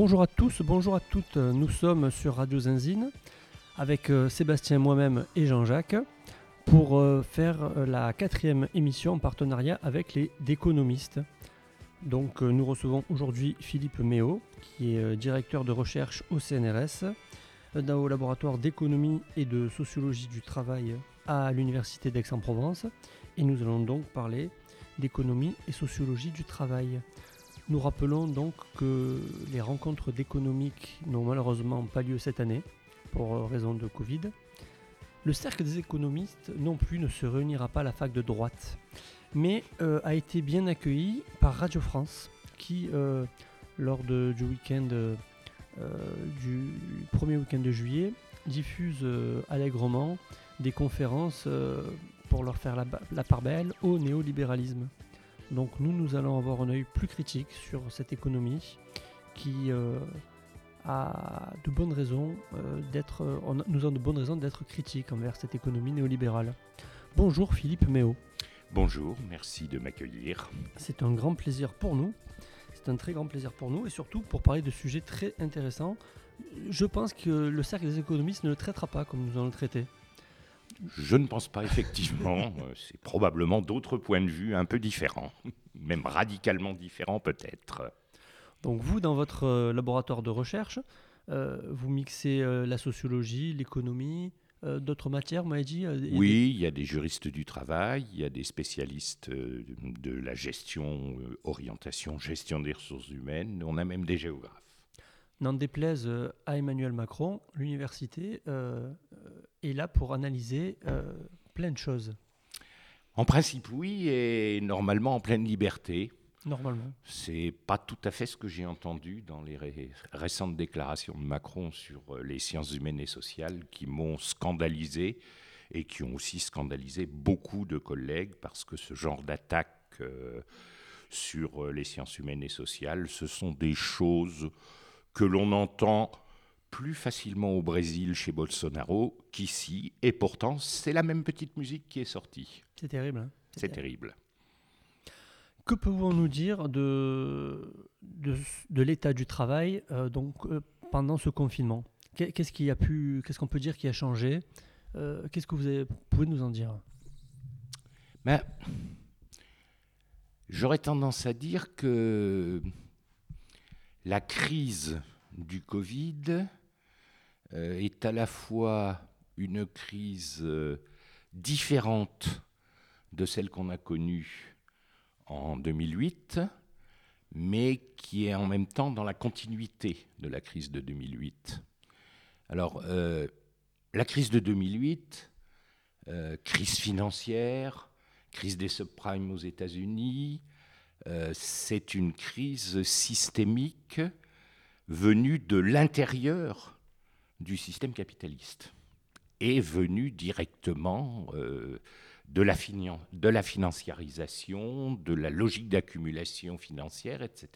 Bonjour à tous, bonjour à toutes. Nous sommes sur Radio Zinzine avec euh, Sébastien, moi-même et Jean-Jacques pour euh, faire euh, la quatrième émission en partenariat avec les Déconomistes. Donc nous recevons aujourd'hui Philippe Méo, qui est directeur de recherche au CNRS, au laboratoire d'économie et de sociologie du travail à l'Université d'Aix-en-Provence. Et nous allons donc parler d'économie et sociologie du travail. Nous rappelons donc que les rencontres d'économiques n'ont malheureusement pas lieu cette année pour raison de Covid. Le cercle des économistes non plus ne se réunira pas à la fac de droite, mais euh, a été bien accueilli par Radio France qui, euh, lors du week-end euh, du premier week-end de juillet, diffuse allègrement des conférences pour leur faire la part belle au néolibéralisme. Donc nous, nous allons avoir un œil plus critique sur cette économie qui euh, a de bonnes raisons euh, d'être, nous avons de bonnes raisons d'être critiques envers cette économie néolibérale. Bonjour Philippe Méo. Bonjour, merci de m'accueillir. C'est un grand plaisir pour nous. C'est un très grand plaisir pour nous et surtout pour parler de sujets très intéressants. Je pense que le cercle des économistes ne le traitera pas comme nous allons le traiter. Je ne pense pas, effectivement. Euh, c'est probablement d'autres points de vue un peu différents, même radicalement différents peut-être. Donc vous, dans votre euh, laboratoire de recherche, euh, vous mixez la sociologie, l'économie, d'autres matières, vous m'avez dit Oui, il y a des juristes du travail, il y a des spécialistes de la gestion, orientation, gestion des ressources humaines, on a même des géographes. N'en déplaise à Emmanuel Macron, l'université est là pour analyser euh, plein de choses. En principe, oui, et normalement en pleine liberté. Normalement. C'est pas tout à fait ce que j'ai entendu dans les récentes déclarations de Macron sur euh, les sciences humaines et sociales qui m'ont scandalisé et qui ont aussi scandalisé beaucoup de collègues parce que ce genre d'attaque euh, sur les sciences humaines et sociales, ce sont des choses que l'on entend plus facilement au Brésil chez Bolsonaro qu'ici, et pourtant c'est la même petite musique qui est sortie. C'est terrible. Hein. c'est terrible. Que pouvons-nous dire de, de, l'état du travail euh, donc, euh, pendant ce confinement? Qu'est-ce qui a pu, qu'est-ce qu'on peut dire qui a changé? Euh, Qu'est-ce que vous avez, pouvez nous en dire? Ben, J'aurais tendance à dire que la crise du Covid euh, est à la fois une crise euh, différente de celle qu'on a connue en 2008, mais qui est en même temps dans la continuité de la crise de 2008. Alors, euh, la crise de 2008, crise financière, crise des subprimes aux États-Unis, c'est une crise systémique venue de l'intérieur du système capitaliste est venu directement euh, de, la de la financiarisation, de la logique d'accumulation financière, etc.,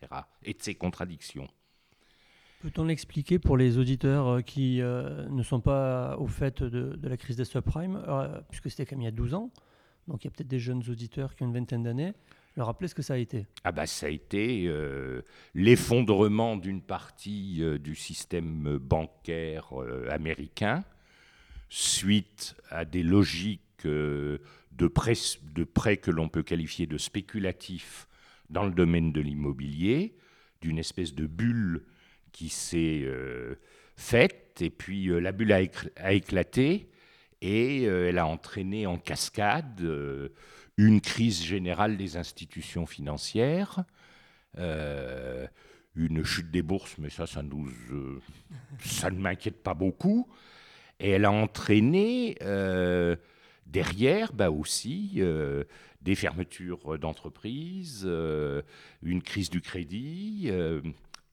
et de ses contradictions. Peut-on l'expliquer pour les auditeurs euh, qui euh, ne sont pas au fait de, la crise des subprimes, puisque c'était quand même il y a 12 ans, donc il y a peut-être des jeunes auditeurs qui ont une vingtaine d'années leur rappeler ce que ça a été. Ah bah, Ça a été euh, l'effondrement d'une partie euh, du système bancaire euh, américain suite à des logiques de, prêts, que l'on peut qualifier de spéculatifs dans le domaine de l'immobilier, d'une espèce de bulle qui s'est faite, et puis la bulle a, éclaté, et elle a entraîné en cascade une crise générale des institutions financières, euh, une chute des bourses, mais ça, ça, nous, euh, ne m'inquiète pas beaucoup. Et elle a entraîné euh, derrière bah aussi des fermetures d'entreprises, une crise du crédit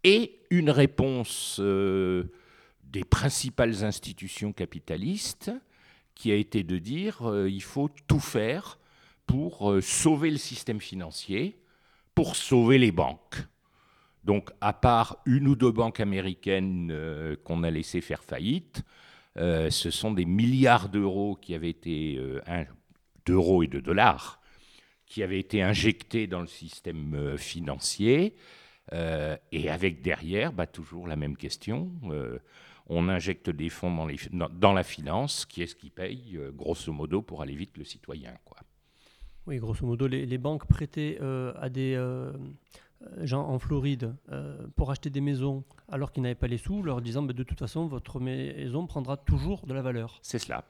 et une réponse des principales institutions capitalistes qui a été de dire il faut tout faire pour euh, sauver le système financier, pour sauver les banques. Donc, à part une ou deux banques américaines euh, qu'on a laissé faire faillite, euh, ce sont des milliards d'euros qui avaient été d'euros et de dollars qui avaient été injectés dans le système financier et avec derrière, bah, toujours la même question. on injecte des fonds dans, dans, la finance. Qui est-ce qui paye, grosso modo, pour aller vite le citoyen quoi. Oui, grosso modo, les, banques prêtaient à des gens en Floride pour acheter des maisons alors qu'ils n'avaient pas les sous, leur disant bah, de toute façon, votre maison prendra toujours de la valeur. C'est cela.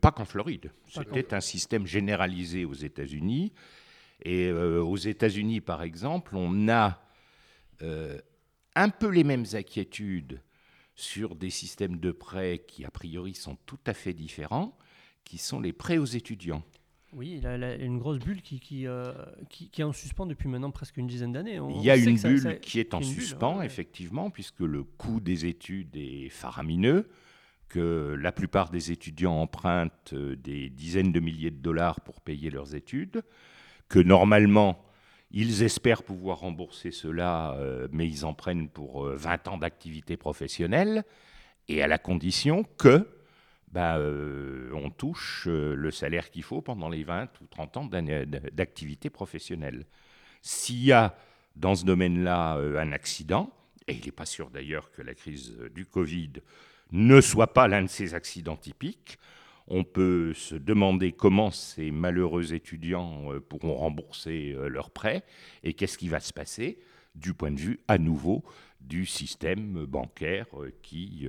pas qu'en Floride. C'était un système généralisé aux États-Unis. Et aux États-Unis, par exemple, on a euh, un peu les mêmes inquiétudes sur des systèmes de prêts qui, a priori, sont tout à fait différents, qui sont les prêts aux étudiants. Oui, il y a une grosse bulle qui, qui, euh, qui, est en suspens depuis maintenant presque une dizaine d'années. Il y a une bulle qui est en suspens, effectivement, puisque le coût des études est faramineux, que la plupart des étudiants empruntent euh, des dizaines de milliers de dollars pour payer leurs études, que normalement, ils espèrent pouvoir rembourser cela, euh, mais ils en prennent pour 20 euh, ans d'activité professionnelle, et à la condition que bah, euh, on touche le salaire qu'il faut pendant les 20 ou 30 ans d'activité professionnelle. S'il y a dans ce domaine-là un accident, et il n'est pas sûr d'ailleurs que la crise du Covid ne soit pas l'un de ces accidents typiques, on peut se demander comment ces malheureux étudiants euh, pourront rembourser euh, leurs prêts et qu'est-ce qui va se passer du point de vue à nouveau du système bancaire euh, qui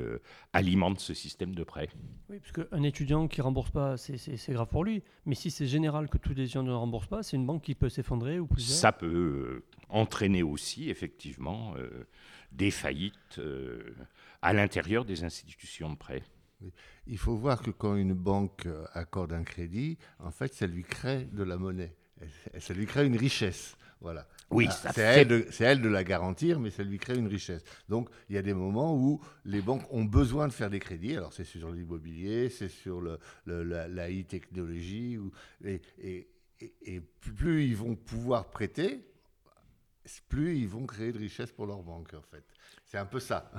alimente ce système de prêts. Oui, parce qu'un étudiant qui ne rembourse pas, c'est grave pour lui. Mais si c'est général que tous les étudiants ne remboursent pas, c'est une banque qui peut s'effondrer ou plusieurs Ça peut entraîner aussi, effectivement, des faillites à l'intérieur des institutions de prêt. Il faut voir que quand une banque euh, accorde un crédit, en fait, ça lui crée de la monnaie. Ça lui crée une richesse. Voilà. Oui, ah, c'est elle, de, elle de la garantir, mais ça lui crée une richesse. Donc, il y a des moments où les banques ont besoin de faire des crédits. Alors, c'est sur l'immobilier, c'est sur le, la, la e-technologie. Et, et, et, plus ils vont pouvoir prêter, plus ils vont créer de richesse pour leur banque, en fait. C'est un peu ça.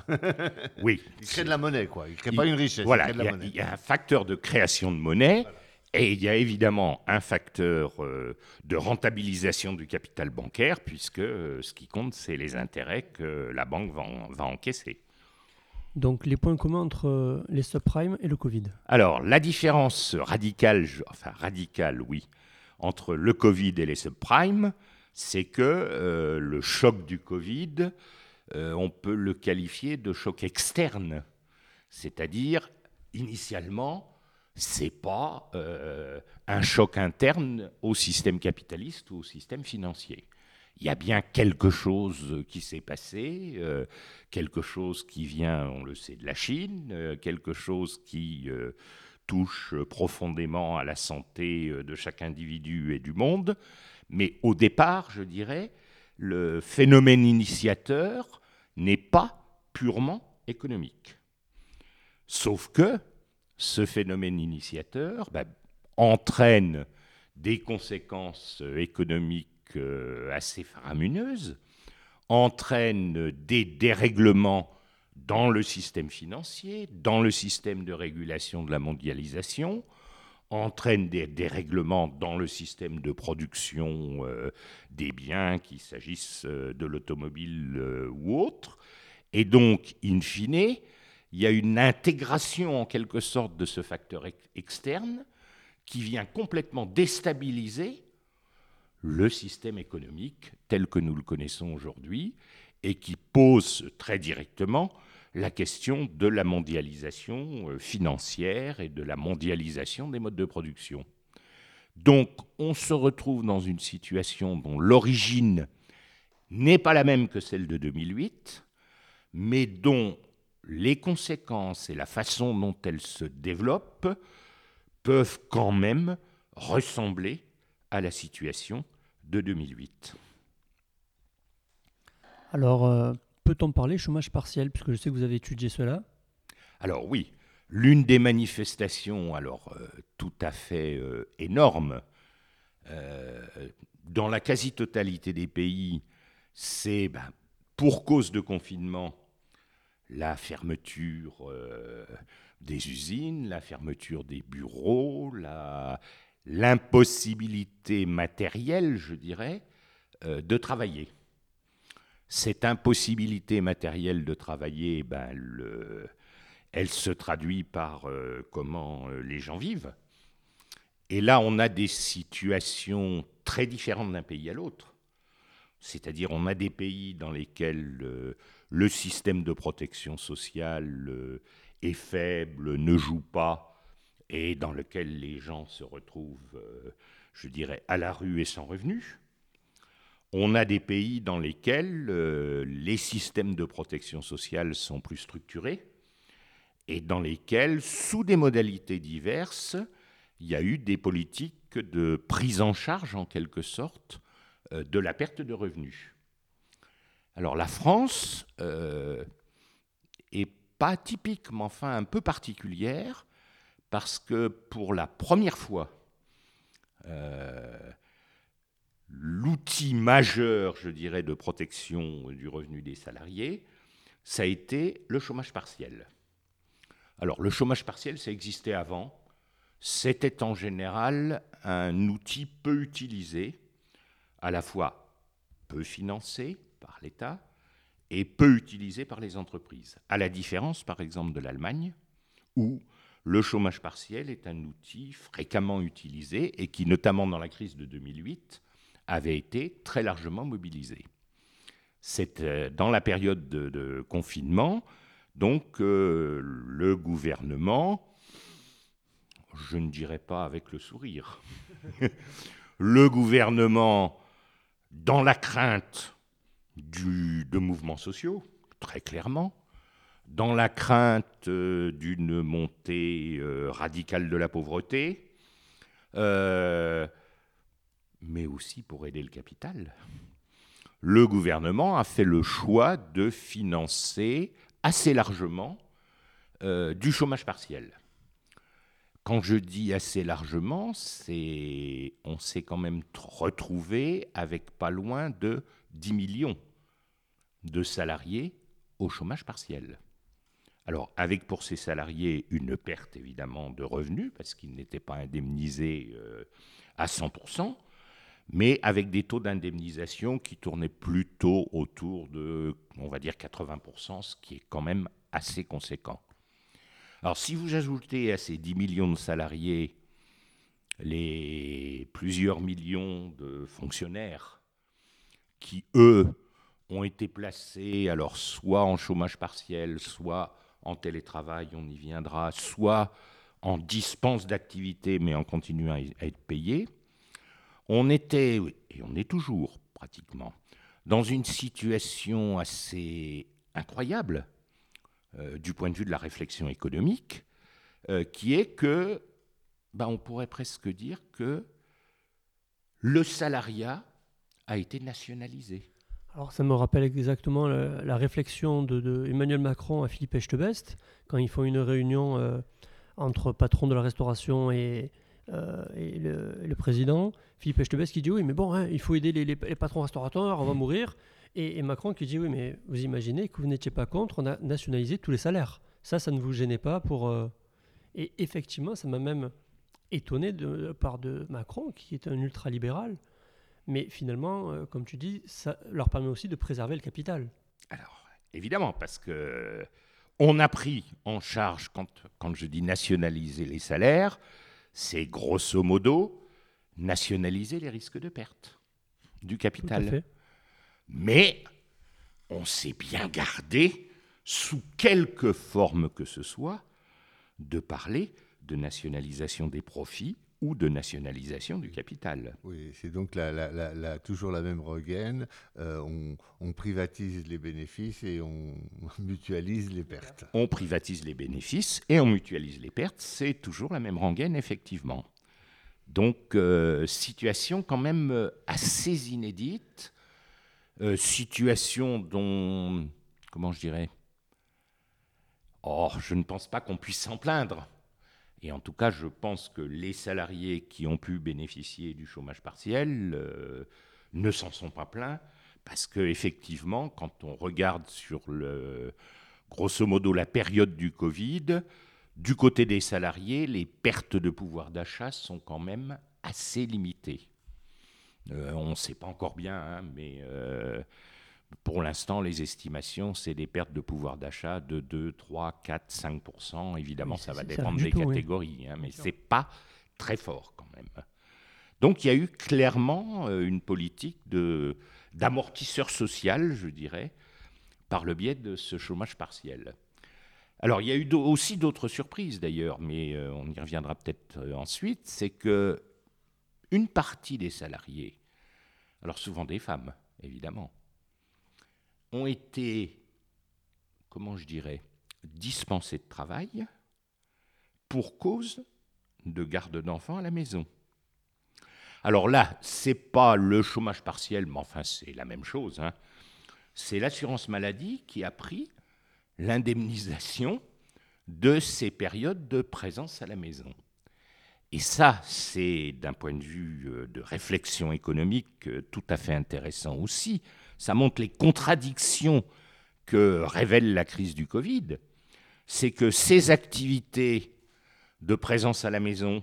oui. Ils créent de la monnaie, quoi. Ils ne créent pas une richesse. Voilà, il y, a un facteur de création de monnaie. Et il y a évidemment un facteur euh, de rentabilisation du capital bancaire, puisque euh, ce qui compte, c'est les intérêts que la banque va, va, encaisser. Donc les points communs entre euh, les subprimes et le Covid Alors la différence radicale, enfin radicale, oui, entre le Covid et les subprimes, c'est que le choc du Covid euh, on peut le qualifier de choc externe. C'est-à-dire, initialement, ce n'est pas euh, un choc interne au système capitaliste ou au système financier. Il y a bien quelque chose qui s'est passé, euh, quelque chose qui vient, on le sait, de la Chine, quelque chose qui touche profondément à la santé de chaque individu et du monde. Mais au départ, je dirais, le phénomène initiateur n'est pas purement économique. Sauf que ce phénomène initiateur bah, entraîne des conséquences économiques euh, assez faramineuses, entraîne des dérèglements dans le système financier, dans le système de régulation de la mondialisation, entraîne des dérèglements dans le système de production euh, des biens, qu'il s'agisse euh, de l'automobile euh, ou autre. Et donc, in fine, il y a une intégration en quelque sorte de ce facteur externe qui vient complètement déstabiliser le système économique tel que nous le connaissons aujourd'hui et qui pose très directement la question de la mondialisation euh, financière et de la mondialisation des modes de production. Donc on se retrouve dans une situation dont l'origine n'est pas la même que celle de 2008, mais dont les conséquences et la façon dont elle se développe peuvent quand même ressembler à la situation de 2008. Alors, euh, Peut-on parler chômage partiel, puisque je sais que vous avez étudié cela? Alors oui, l'une des manifestations, alors euh, tout à fait euh, énorme, dans la quasi-totalité des pays, c'est ben, pour cause de confinement la fermeture des usines, la fermeture des bureaux, l'impossibilité matérielle, je dirais, de travailler. Cette impossibilité matérielle de travailler, ben, elle se traduit par euh, comment euh, les gens vivent. Et là, on a des situations très différentes d'un pays à l'autre. C'est-à-dire, on a des pays dans lesquels euh, le système de protection sociale est faible, ne joue pas, et dans lesquels les gens se retrouvent, je dirais, à la rue et sans revenus. On a des pays dans lesquels euh, les systèmes de protection sociale sont plus structurés et dans lesquels, sous des modalités diverses, il y a eu des politiques de prise en charge, en quelque sorte, euh, de la perte de revenus. Alors la France euh, est pas typique, mais enfin un peu particulière, parce que pour la première fois, l'outil majeur, je dirais, de protection du revenu des salariés, ça a été le chômage partiel. Alors, le chômage partiel, ça existait avant. C'était en général un outil peu utilisé, à la fois peu financé l'État et peu utilisé par les entreprises. À la différence, par exemple, de l'Allemagne, où le chômage partiel est un outil fréquemment utilisé et qui, notamment dans la crise de 2008, avait été très largement mobilisé. C'est euh, dans la période de, confinement, donc euh, le gouvernement, je ne dirais pas avec le sourire, le gouvernement, dans la crainte du, de mouvements sociaux, très clairement, dans la crainte euh, d'une montée radicale de la pauvreté, mais aussi pour aider le capital. Le gouvernement a fait le choix de financer assez largement euh, du chômage partiel. Quand je dis assez largement, c'est on s'est quand même retrouvé avec pas loin de 10 millions de salariés au chômage partiel. Alors, avec pour ces salariés une perte évidemment de revenus, parce qu'ils n'étaient pas indemnisés euh, à 100%, mais avec des taux d'indemnisation qui tournaient plutôt autour de, on va dire, 80%, ce qui est quand même assez conséquent. Alors si vous ajoutez à ces 10 millions de salariés les plusieurs millions de fonctionnaires qui, eux, ont été placés, alors soit en chômage partiel, soit en télétravail, on y viendra, soit en dispense d'activité, mais en continuant à être payés, on était, et on est toujours pratiquement, dans une situation assez incroyable euh, du point de vue de la réflexion économique, euh, qui est que, ben, on pourrait presque dire que le salariat a été nationalisé. Alors ça me rappelle exactement la, réflexion de, Emmanuel Macron à Philippe Echtebest, quand ils font une réunion euh, entre patrons de la restauration et, euh, et, le, président, Philippe Echtebest, qui dit oui, mais bon, hein, il faut aider les, patrons restaurateurs, on va mourir. Et, Macron qui dit oui, mais vous imaginez que vous n'étiez pas contre, on a nationalisé tous les salaires. Ça, ça ne vous gênait pas pour. Euh, et effectivement, ça m'a même étonné de, la part de Macron, qui est un ultralibéral. Mais finalement, euh, comme tu dis, ça leur permet aussi de préserver le capital. Alors, évidemment, parce que on a pris en charge, quand, quand je dis nationaliser les salaires, c'est grosso modo nationaliser les risques de perte du capital. Mais on s'est bien gardé, sous quelque forme que ce soit, de parler de nationalisation des profits ou de nationalisation du capital. Oui, c'est donc toujours la même regaine. Euh, on, privatise les bénéfices et on mutualise les pertes. On privatise les bénéfices et on mutualise les pertes. C'est toujours la même rengaine, effectivement. Donc, euh, situation quand même euh, assez inédite. situation dont, comment je dirais, oh, je ne pense pas qu'on puisse s'en plaindre. Et en tout cas, je pense que les salariés qui ont pu bénéficier du chômage partiel euh, ne s'en sont pas plaints, parce qu'effectivement, quand on regarde sur le, grosso modo la période du Covid, du côté des salariés, les pertes de pouvoir d'achat sont quand même assez limitées. Euh, on ne sait pas encore bien, hein, mais euh, pour l'instant, les estimations, c'est des pertes de pouvoir d'achat de 2, 3, 4, 5% Évidemment, Oui, ça va dépendre des oui. catégories, hein, mais sûr. c'est pas très fort quand même. Donc il y a eu clairement euh, une politique d'amortisseur social, je dirais, par le biais de ce chômage partiel. Alors il y a eu aussi d'autres surprises d'ailleurs, mais euh, on y reviendra peut-être euh, ensuite. C'est que une partie des salariés, alors souvent des femmes évidemment, ont été, comment je dirais, dispensés de travail pour cause de garde d'enfants à la maison. Alors là, c'est pas le chômage partiel, mais enfin c'est la même chose. hein. C'est l'assurance maladie qui a pris l'indemnisation de ces périodes de présence à la maison. Et ça, c'est d'un point de vue euh, de réflexion économique euh, tout à fait intéressant aussi. Ça montre les contradictions que révèle la crise du Covid. C'est que ces activités de présence à la maison,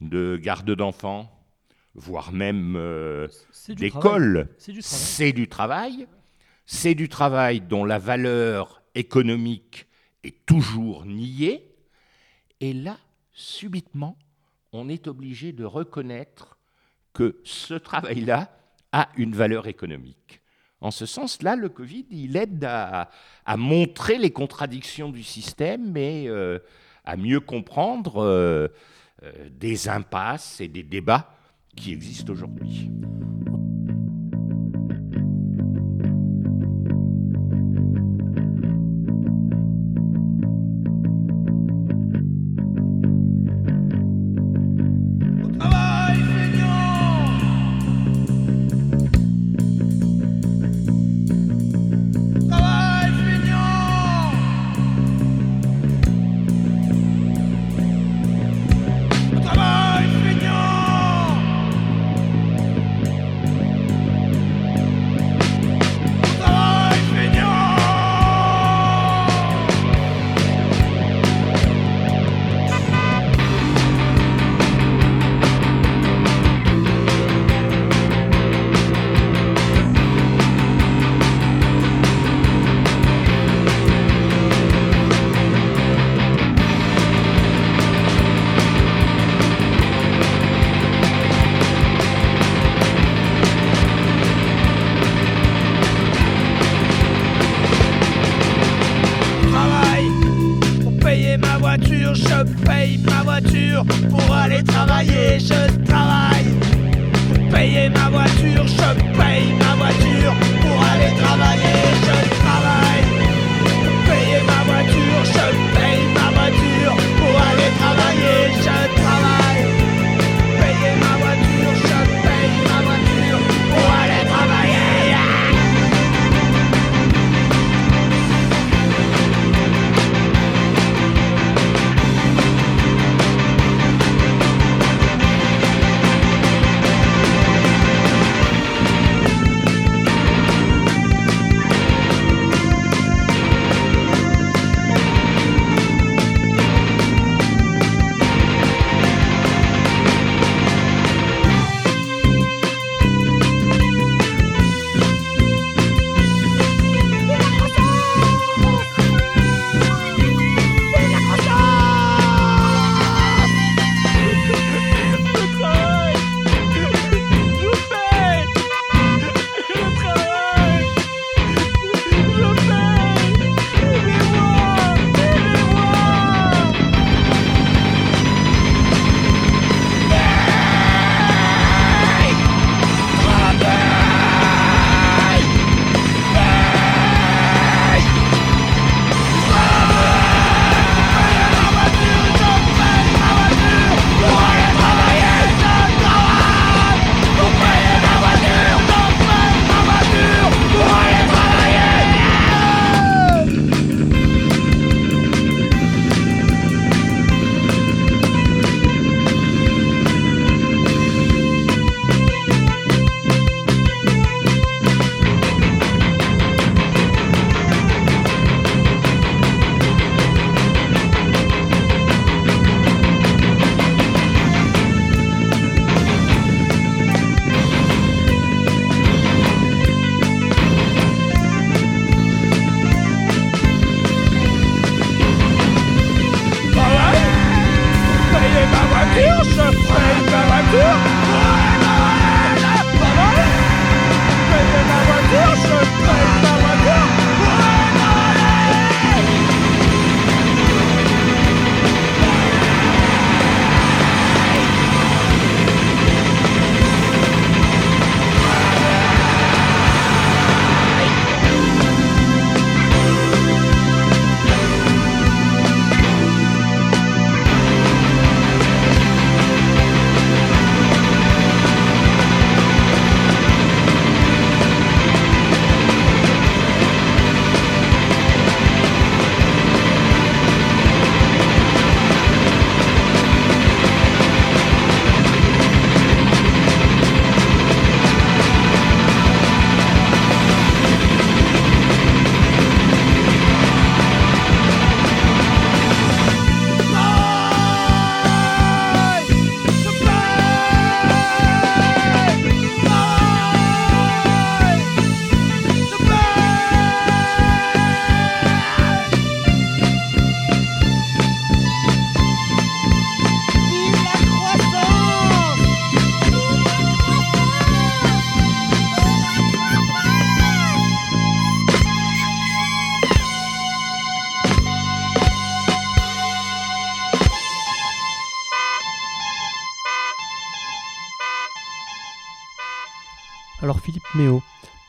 de garde d'enfants, voire même euh, d'école, C'est du travail. c'est du travail. C'est du travail dont la valeur économique est toujours niée. Et là, subitement, on est obligé de reconnaître que ce travail-là a une valeur économique. En ce sens-là, le Covid, il aide à, montrer les contradictions du système et euh, à mieux comprendre euh, euh, des impasses et des débats qui existent aujourd'hui.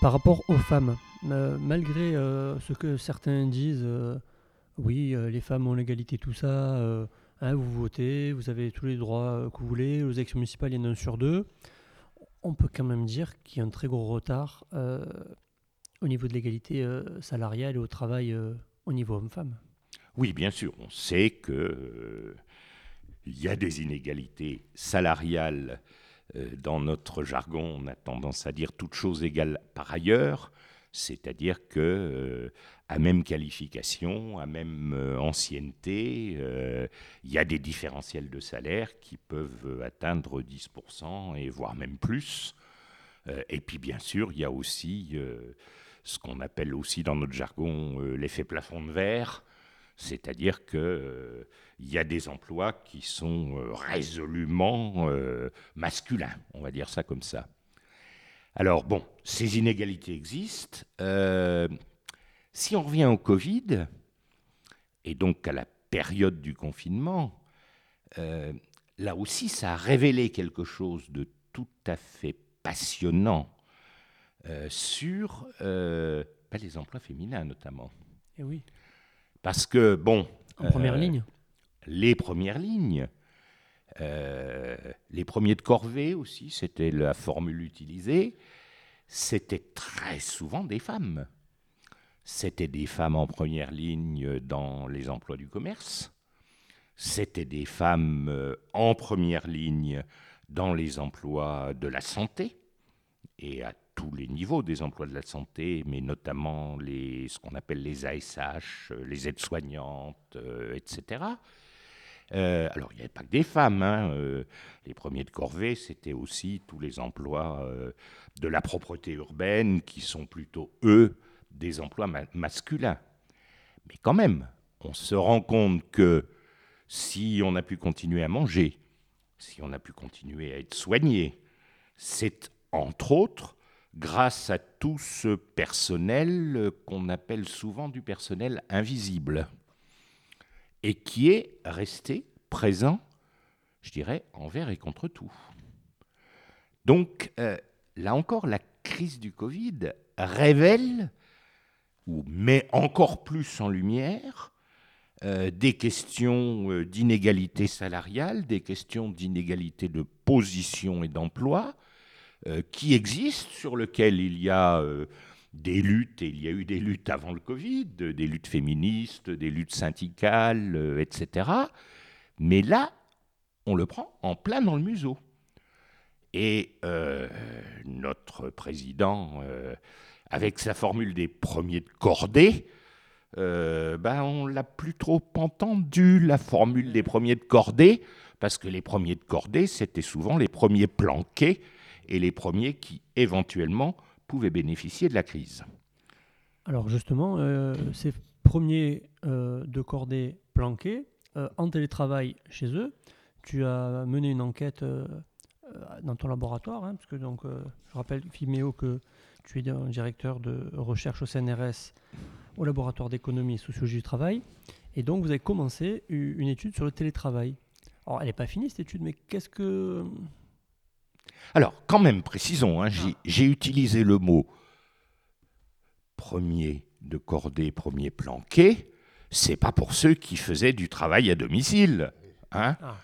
Par rapport aux femmes, euh, malgré euh, ce que certains disent, euh, oui, les femmes ont l'égalité, tout ça, hein, vous votez, vous avez tous les droits que vous voulez, aux élections municipales, il y en a un sur deux, on peut quand même dire qu'il y a un très gros retard au niveau de l'égalité salariale et au travail au niveau homme-femme. Oui, bien sûr, on sait que il y a des inégalités salariales dans notre jargon. On a tendance à dire toutes choses égales par ailleurs, c'est-à-dire que euh, à même qualification, à même euh, ancienneté, euh, il y a des différentiels de salaire qui peuvent euh, atteindre 10% et voire même plus. Euh, et puis bien sûr, il y a aussi euh, ce qu'on appelle aussi dans notre jargon euh, l'effet plafond de verre. C'est-à-dire qu'il euh, y a des emplois qui sont euh, résolument euh, masculins, on va dire ça comme ça. Alors bon, ces inégalités existent. Si on revient au Covid, et donc à la période du confinement, là aussi ça a révélé quelque chose de tout à fait passionnant sur ben, les emplois féminins notamment. Et oui, Parce que, bon, en première Euh, ligne. les premières lignes, euh, les premiers de corvée aussi, c'était la formule utilisée, c'était très souvent des femmes. C'était des femmes en première ligne dans les emplois du commerce, c'était des femmes euh, en première ligne dans les emplois de la santé, et à tous les niveaux des emplois de la santé, mais notamment les, ce qu'on appelle les ASH, euh, les aides-soignantes, euh, etc. Euh, alors, il n'y avait pas que des femmes. hein, les premiers de corvée, c'était aussi tous les emplois de la propreté urbaine, qui sont plutôt, eux, des emplois ma- masculins. Mais quand même, on se rend compte que si on a pu continuer à manger, si on a pu continuer à être soigné, c'est entre autres grâce à tout ce personnel qu'on appelle souvent du personnel invisible et qui est resté présent, je dirais, envers et contre tout. Donc, euh, là encore, la crise du Covid révèle ou met encore plus en lumière euh, des questions euh, d'inégalité salariale, des questions d'inégalité de position et d'emploi qui existent, sur lesquelles il y a euh, des luttes, et il y a eu des luttes avant le Covid, euh, des luttes féministes, des luttes syndicales, euh, etc. Mais là, on le prend en plein dans le museau. Et euh, notre président, euh, avec sa formule des premiers de cordée, euh, ben on l'a plus trop entendu, la formule des premiers de cordée, parce que les premiers de cordée, c'était souvent les premiers planqués et les premiers qui, éventuellement, pouvaient bénéficier de la crise. Alors justement, euh, ces premiers euh, de cordée planqués, euh, en télétravail chez eux, tu as mené une enquête dans ton laboratoire, hein, parce que donc, je rappelle, Fiméo, que tu es directeur de recherche au CNRS au laboratoire d'économie et sociologie du travail, et donc vous avez commencé une étude sur le télétravail. Alors elle n'est pas finie cette étude, mais qu'est-ce que... Alors, quand même, précisons, hein, j'ai- j'ai utilisé le mot premier de cordée, premier planqué. C'est pas pour ceux qui faisaient du travail à domicile. Hein Ah.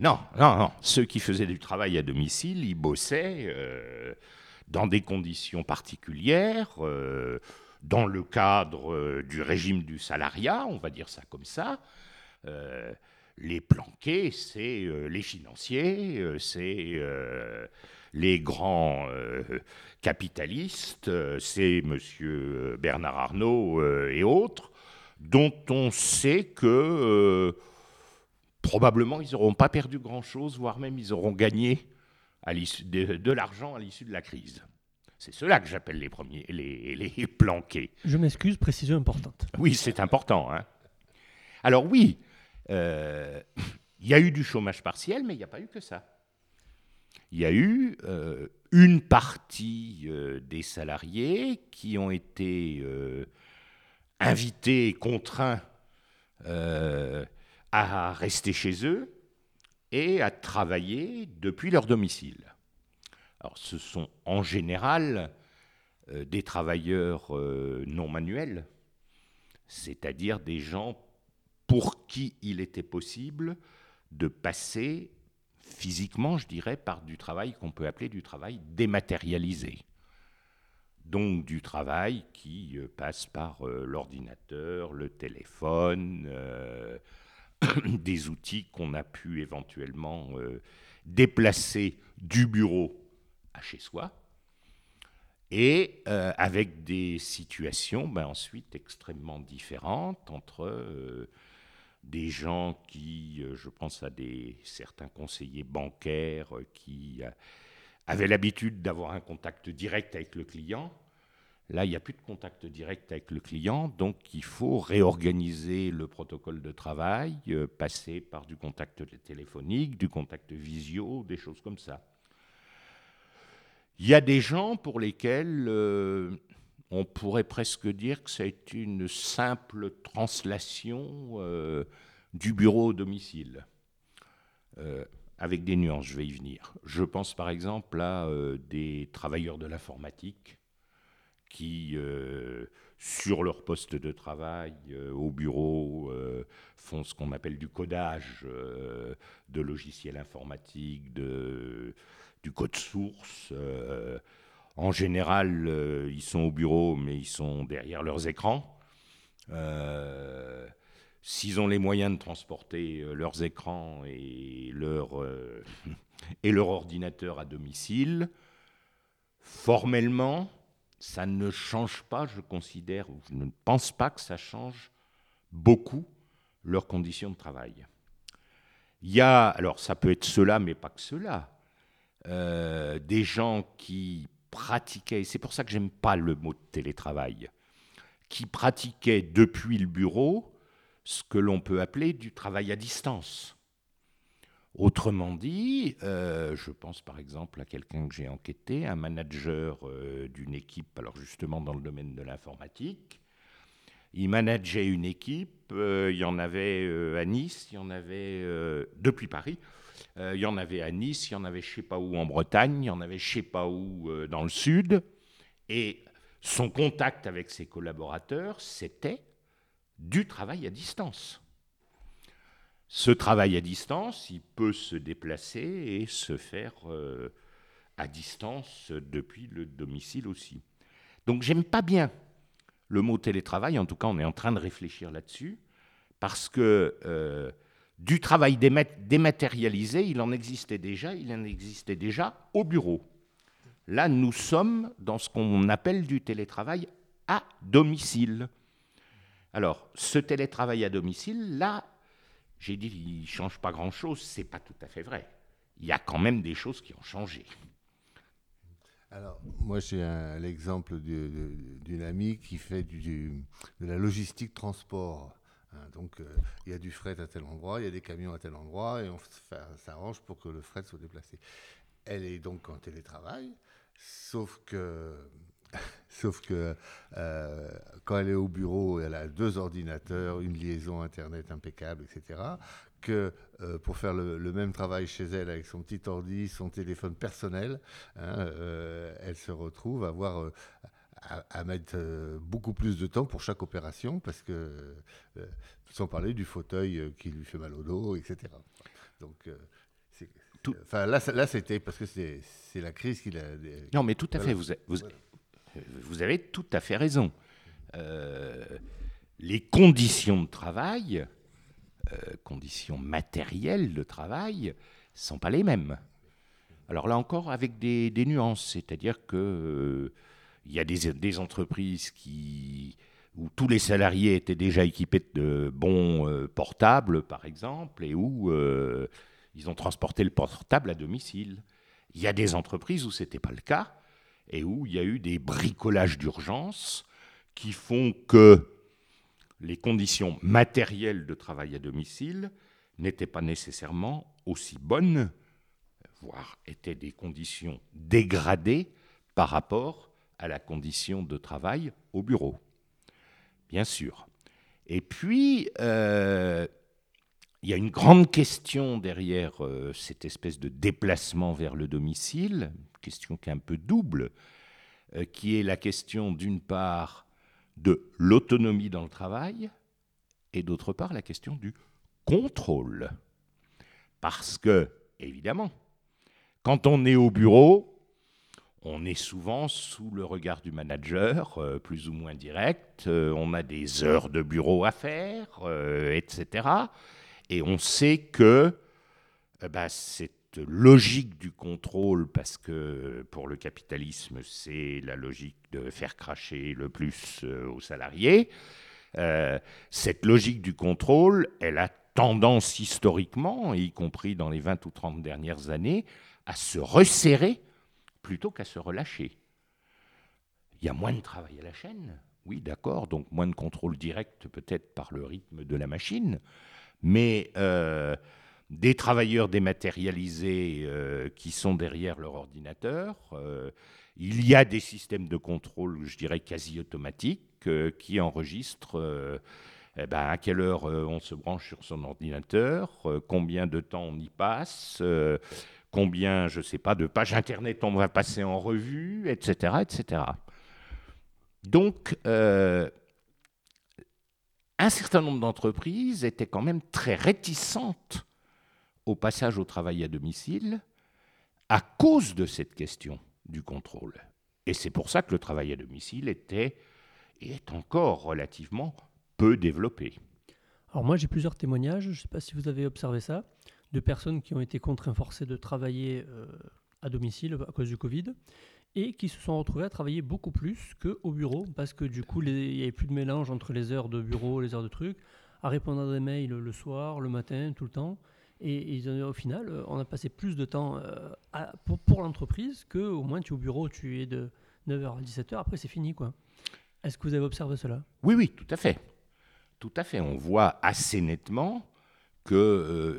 Non, non, non. Ceux qui faisaient du travail à domicile, ils bossaient euh, dans des conditions particulières, euh, dans le cadre euh, du régime du salariat, on va dire ça comme ça. Les planqués, c'est euh, les financiers, euh, c'est euh, les grands capitalistes, c'est M. Bernard Arnault et autres, dont on sait que probablement ils n'auront pas perdu grand-chose, voire même ils auront gagné à de, de l'argent à l'issue de la crise. C'est cela que j'appelle les premiers, les, les planqués. Je m'excuse, précision importante. Oui, c'est important. hein. Alors oui, euh, il y a eu du chômage partiel, mais il n'y a pas eu que ça. Il y a eu euh, une partie euh, des salariés qui ont été invités, contraints à rester chez eux et à travailler depuis leur domicile. Alors, ce sont en général des travailleurs non manuels, c'est-à-dire des gens pour qui il était possible de passer physiquement, je dirais, par du travail qu'on peut appeler du travail dématérialisé. Donc du travail qui euh, passe par l'ordinateur, le téléphone, des outils qu'on a pu éventuellement déplacer du bureau à chez soi, et euh, avec des situations ben, ensuite extrêmement différentes entre euh, des gens qui, euh, je pense à des certains conseillers bancaires qui avaient l'habitude d'avoir un contact direct avec le client. Là, il n'y a plus de contact direct avec le client, donc il faut réorganiser le protocole de travail, passer par du contact téléphonique, du contact visio, des choses comme ça. Il y a des gens pour lesquels euh, on pourrait presque dire que c'est une simple translation euh, du bureau au domicile, euh, avec des nuances, je vais y venir. Je pense par exemple à des travailleurs de l'informatique qui, sur leur poste de travail au bureau, font ce qu'on appelle du codage de logiciels informatiques, du code source. Euh, en général, euh, ils sont au bureau, mais ils sont derrière leurs écrans. Euh, s'ils ont les moyens de transporter leurs écrans et leur, ordinateur à domicile, formellement, ça ne change pas, je considère, ou je ne pense pas que ça change beaucoup leurs conditions de travail. Il y a, alors ça peut être cela, mais pas que cela. Euh, des gens qui pratiquaient, et c'est pour ça que j'aime pas le mot de télétravail, qui pratiquaient depuis le bureau ce que l'on peut appeler du travail à distance. Autrement dit, euh, je pense par exemple à quelqu'un que j'ai enquêté, un manager euh, d'une équipe, alors justement dans le domaine de l'informatique. Il manageait une équipe, il y en avait à Nice, il y en avait depuis Paris, euh, il y en avait à Nice, il y en avait je ne sais pas où en Bretagne, il y en avait je ne sais pas où euh, dans le sud. Et son contact avec ses collaborateurs, c'était du travail à distance. Ce travail à distance, il peut se déplacer et se faire euh, à distance depuis le domicile aussi. Donc j'aime pas bien le mot télétravail, en tout cas on est en train de réfléchir là-dessus, parce que du travail dématérialisé, il en existait déjà, il en existait déjà au bureau. Là, nous sommes dans ce qu'on appelle du télétravail à domicile. Alors, ce télétravail à domicile, là, j'ai dit, il ne change pas grand-chose, ce n'est pas tout à fait vrai. Il y a quand même des choses qui ont changé. Alors, moi, j'ai l'exemple d'une amie qui fait de la logistique transport. Hein, donc, euh, il y a du fret à tel endroit, il y a des camions à tel endroit, et on s'arrange pour que le fret soit déplacé. Elle est donc en télétravail, sauf que, sauf que euh, quand elle est au bureau, elle a deux ordinateurs, une liaison Internet impeccable, etc. Que euh, pour faire le, même travail chez elle avec son petit ordi, son téléphone personnel, hein, elle se retrouve à avoir à, mettre euh, beaucoup plus de temps pour chaque opération, parce que, euh, sans parler du fauteuil euh, qui lui fait mal au dos, etc. Donc, enfin, là, là c'était parce que c'est la crise qui l'a. Non, mais tout à fait, vous, vous, vous, avez tout à fait raison. les conditions de travail, conditions matérielles de travail, sont pas les mêmes. Alors là encore, avec des, des nuances, c'est-à-dire que il y a des, entreprises où tous les salariés étaient déjà équipés de bons euh, portables, par exemple, et où euh, ils ont transporté le portable à domicile. Il y a des entreprises où ce n'était pas le cas, et où il y a eu des bricolages d'urgence qui font que les conditions matérielles de travail à domicile n'étaient pas nécessairement aussi bonnes, voire étaient des conditions dégradées par rapport à la condition de travail au bureau, bien sûr. Et puis, euh, il y a une grande question derrière euh, cette espèce de déplacement vers le domicile, question qui est un peu double, euh, qui est la question d'une part de l'autonomie dans le travail et d'autre part la question du contrôle. Parce que, évidemment, quand on est au bureau, on est souvent sous le regard du manager, euh, plus ou moins direct, euh, on a des heures de bureau à faire, euh, etc. Et on sait que bah, cette logique du contrôle, parce que pour le capitalisme, c'est la logique de faire cracher le plus aux salariés, cette logique du contrôle, elle a tendance historiquement, y compris dans les 20 ou 30 dernières années, à se resserrer plutôt qu'à se relâcher. Il y a moins de travail à la chaîne, oui, d'accord, donc moins de contrôle direct peut-être par le rythme de la machine, mais euh, des travailleurs dématérialisés euh, qui sont derrière leur ordinateur. Euh, il y a des systèmes de contrôle, je dirais, quasi automatiques qui enregistrent eh ben, à quelle heure on se branche sur son ordinateur, combien de temps on y passe, combien, je ne sais pas, de pages Internet on va passer en revue, etc. etc. Donc, euh, un certain nombre d'entreprises étaient quand même très réticentes au passage au travail à domicile à cause de cette question du contrôle. Et c'est pour ça que le travail à domicile était et est encore relativement peu développé. Alors moi j'ai plusieurs témoignages, je ne sais pas si vous avez observé ça de personnes qui ont été contraintes forcées de travailler euh, à domicile à cause du Covid et qui se sont retrouvées à travailler beaucoup plus qu'au bureau parce que du coup, il n'y avait plus de mélange entre les heures de bureau, les heures de trucs, à répondre à des mails le soir, le matin, tout le temps. Et, au final, euh, on a passé plus de temps euh, pour, l'entreprise qu'au moins tu es au bureau, tu es de 9h à 17h, après c'est fini. quoi. Est-ce que vous avez observé cela? Oui, oui, tout à fait. Tout à fait. On voit assez nettement que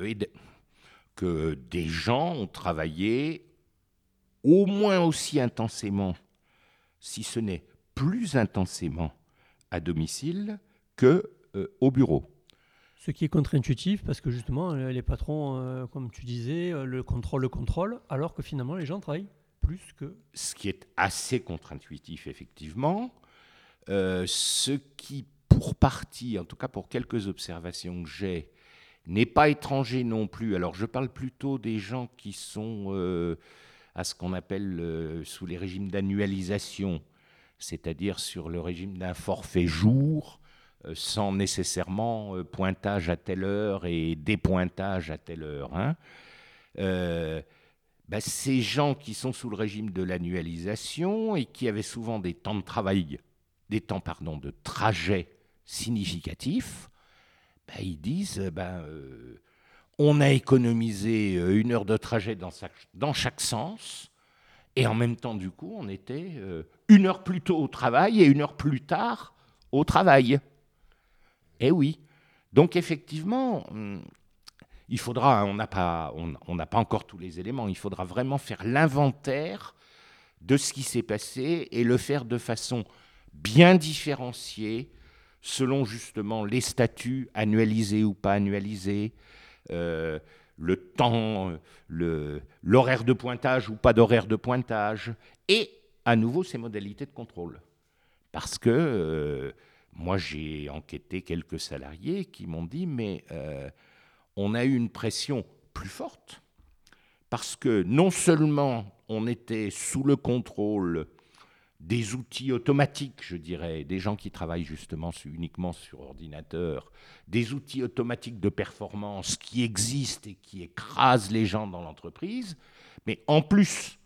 que des gens ont travaillé au moins aussi intensément, si ce n'est plus intensément, à domicile que euh, au bureau. Ce qui est contre-intuitif parce que justement, euh, les patrons, euh, comme tu disais, le contrôle, le contrôle, alors que finalement, les gens travaillent plus que... Ce qui est assez contre-intuitif, effectivement. ce qui, pour partie, en tout cas pour quelques observations que j'ai, n'est pas étranger non plus. Alors je parle plutôt des gens qui sont euh, à ce qu'on appelle euh, sous les régimes d'annualisation, c'est-à-dire sur le régime d'un forfait jour, euh, sans nécessairement pointage à telle heure et dépointage à telle heure. Hein. Ben, ces gens qui sont sous le régime de l'annualisation et qui avaient souvent des temps de travail, des temps pardon, de trajet significatifs, ben, ils disent ben, euh, on a économisé euh, une heure de trajet dans, chaque sens, et en même temps, du coup, on était euh, une heure plus tôt au travail et une heure plus tard au travail. Eh oui. Donc, effectivement, hmm, il faudra, on n'a pas encore tous les éléments, il faudra vraiment faire l'inventaire de ce qui s'est passé et le faire de façon bien différenciée selon justement les statuts annualisés ou pas annualisés, euh, le temps, l'horaire de pointage ou pas d'horaire de pointage, et à nouveau ces modalités de contrôle. Parce que euh, moi j'ai enquêté quelques salariés qui m'ont dit mais euh, on a eu une pression plus forte parce que non seulement on était sous le contrôle des outils automatiques, je dirais, des gens qui travaillent justement uniquement sur ordinateur, des outils automatiques de performance qui existent et qui écrasent les gens dans l'entreprise. Mais en plus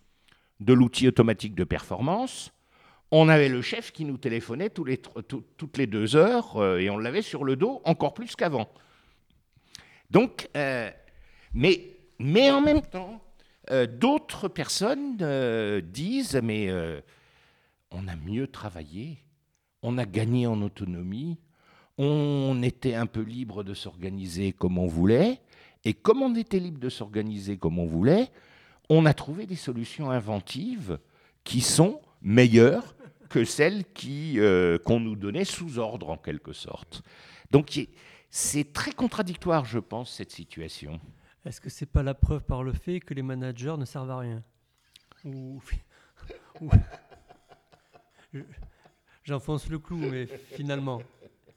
de l'outil automatique de performance, on avait le chef qui nous téléphonait toutes les deux heures euh, et on l'avait sur le dos encore plus qu'avant. Donc, euh, mais, mais en même temps, euh, d'autres personnes disent, mais on a mieux travaillé, on a gagné en autonomie, on était un peu libre de s'organiser comme on voulait, et comme on était libre de s'organiser comme on voulait, on a trouvé des solutions inventives qui sont meilleures que celles euh, qu'on nous donnait sous ordre en quelque sorte. Donc c'est très contradictoire, je pense, cette situation. Est-ce que ce n'est pas la preuve par le fait que les managers ne servent à rien? J'enfonce le clou, mais finalement,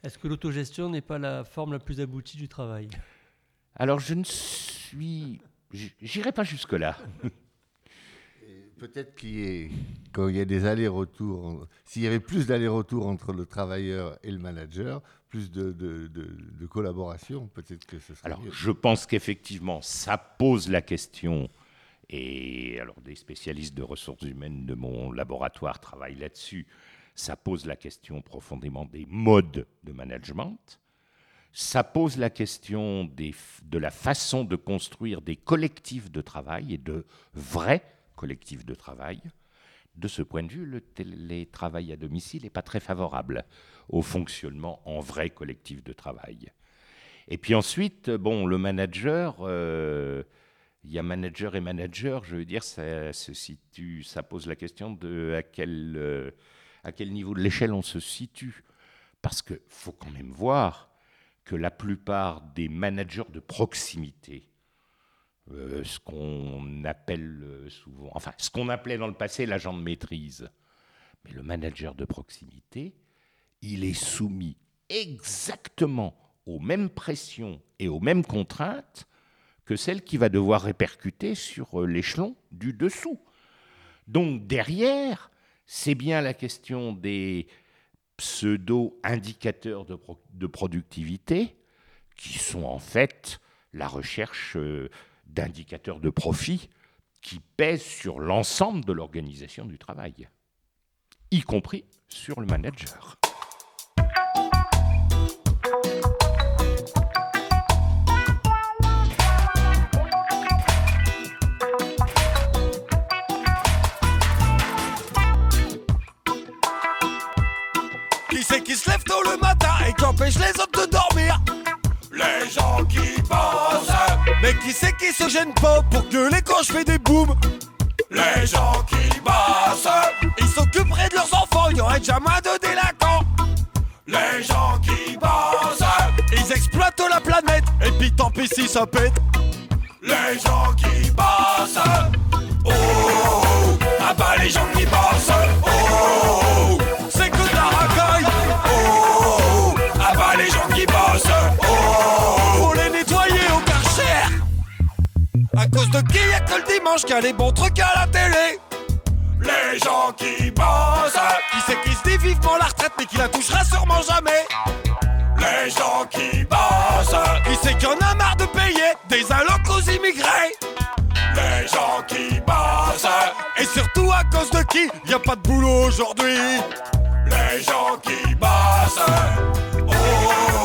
est-ce que l'autogestion n'est pas la forme la plus aboutie du travail? Alors je ne suis... J'irai pas jusque-là. Peut-être qu'il y ait, quand il y a des allers-retours, s'il y avait plus d'allers-retours entre le travailleur et le manager, plus de, de- de- de collaboration, peut-être que ce serait Alors, mieux. je pense qu'effectivement, ça pose la question, et alors des spécialistes de ressources humaines de mon laboratoire travaillent là-dessus, ça pose la question profondément des modes de management, ça pose la question de la façon de construire des collectifs de travail et de vrais collectifs de travail. De ce point de vue, le télétravail à domicile n'est pas très favorable au fonctionnement en vrai collectif de travail. Et puis ensuite, bon, le manager, euh, il y a manager et manager, je veux dire, ça se situe, ça pose la question de à quel, euh, à quel niveau de l'échelle on se situe. Parce qu'il faut quand même voir que la plupart des managers de proximité, euh, ce qu'on appelle euh, souvent, enfin, ce qu'on appelait dans le passé l'agent de maîtrise, mais le manager de proximité, il est soumis exactement aux mêmes pressions et aux mêmes contraintes que celles qui va devoir répercuter sur euh, l'échelon du dessous. Donc derrière, c'est bien la question des pseudo-indicateurs de, de productivité qui sont en fait la recherche euh, d'indicateurs de profit qui pèsent sur l'ensemble de l'organisation du travail, y compris sur le manager. C'est qui se lève tôt le matin et qui empêche les autres de dormir. Les gens qui pensent Mais qui c'est qui se gêne pas pour gueuler quand je fais des booms? Les gens qui bossent Ils s'occuperaient de leurs enfants, y aurait jamais de délinquants. Les gens qui bossent Ils exploitent la planète et puis tant pis si ça pète. Les gens qui bossent Oh, ah bah les gens qui bossent Oh, c'est que Cause de qui y'a que le dimanche qu'il y a les bons trucs à la télé. Les gens qui bossent Qui c'est qui se dit vivement la retraite mais qui la touchera sûrement jamais. Les gens qui bossent Qui c'est qui en a marre de payer des allocs aux immigrés. Les gens qui bossent Et surtout à cause de qui y a pas de boulot aujourd'hui. Les gens qui bossent Oh,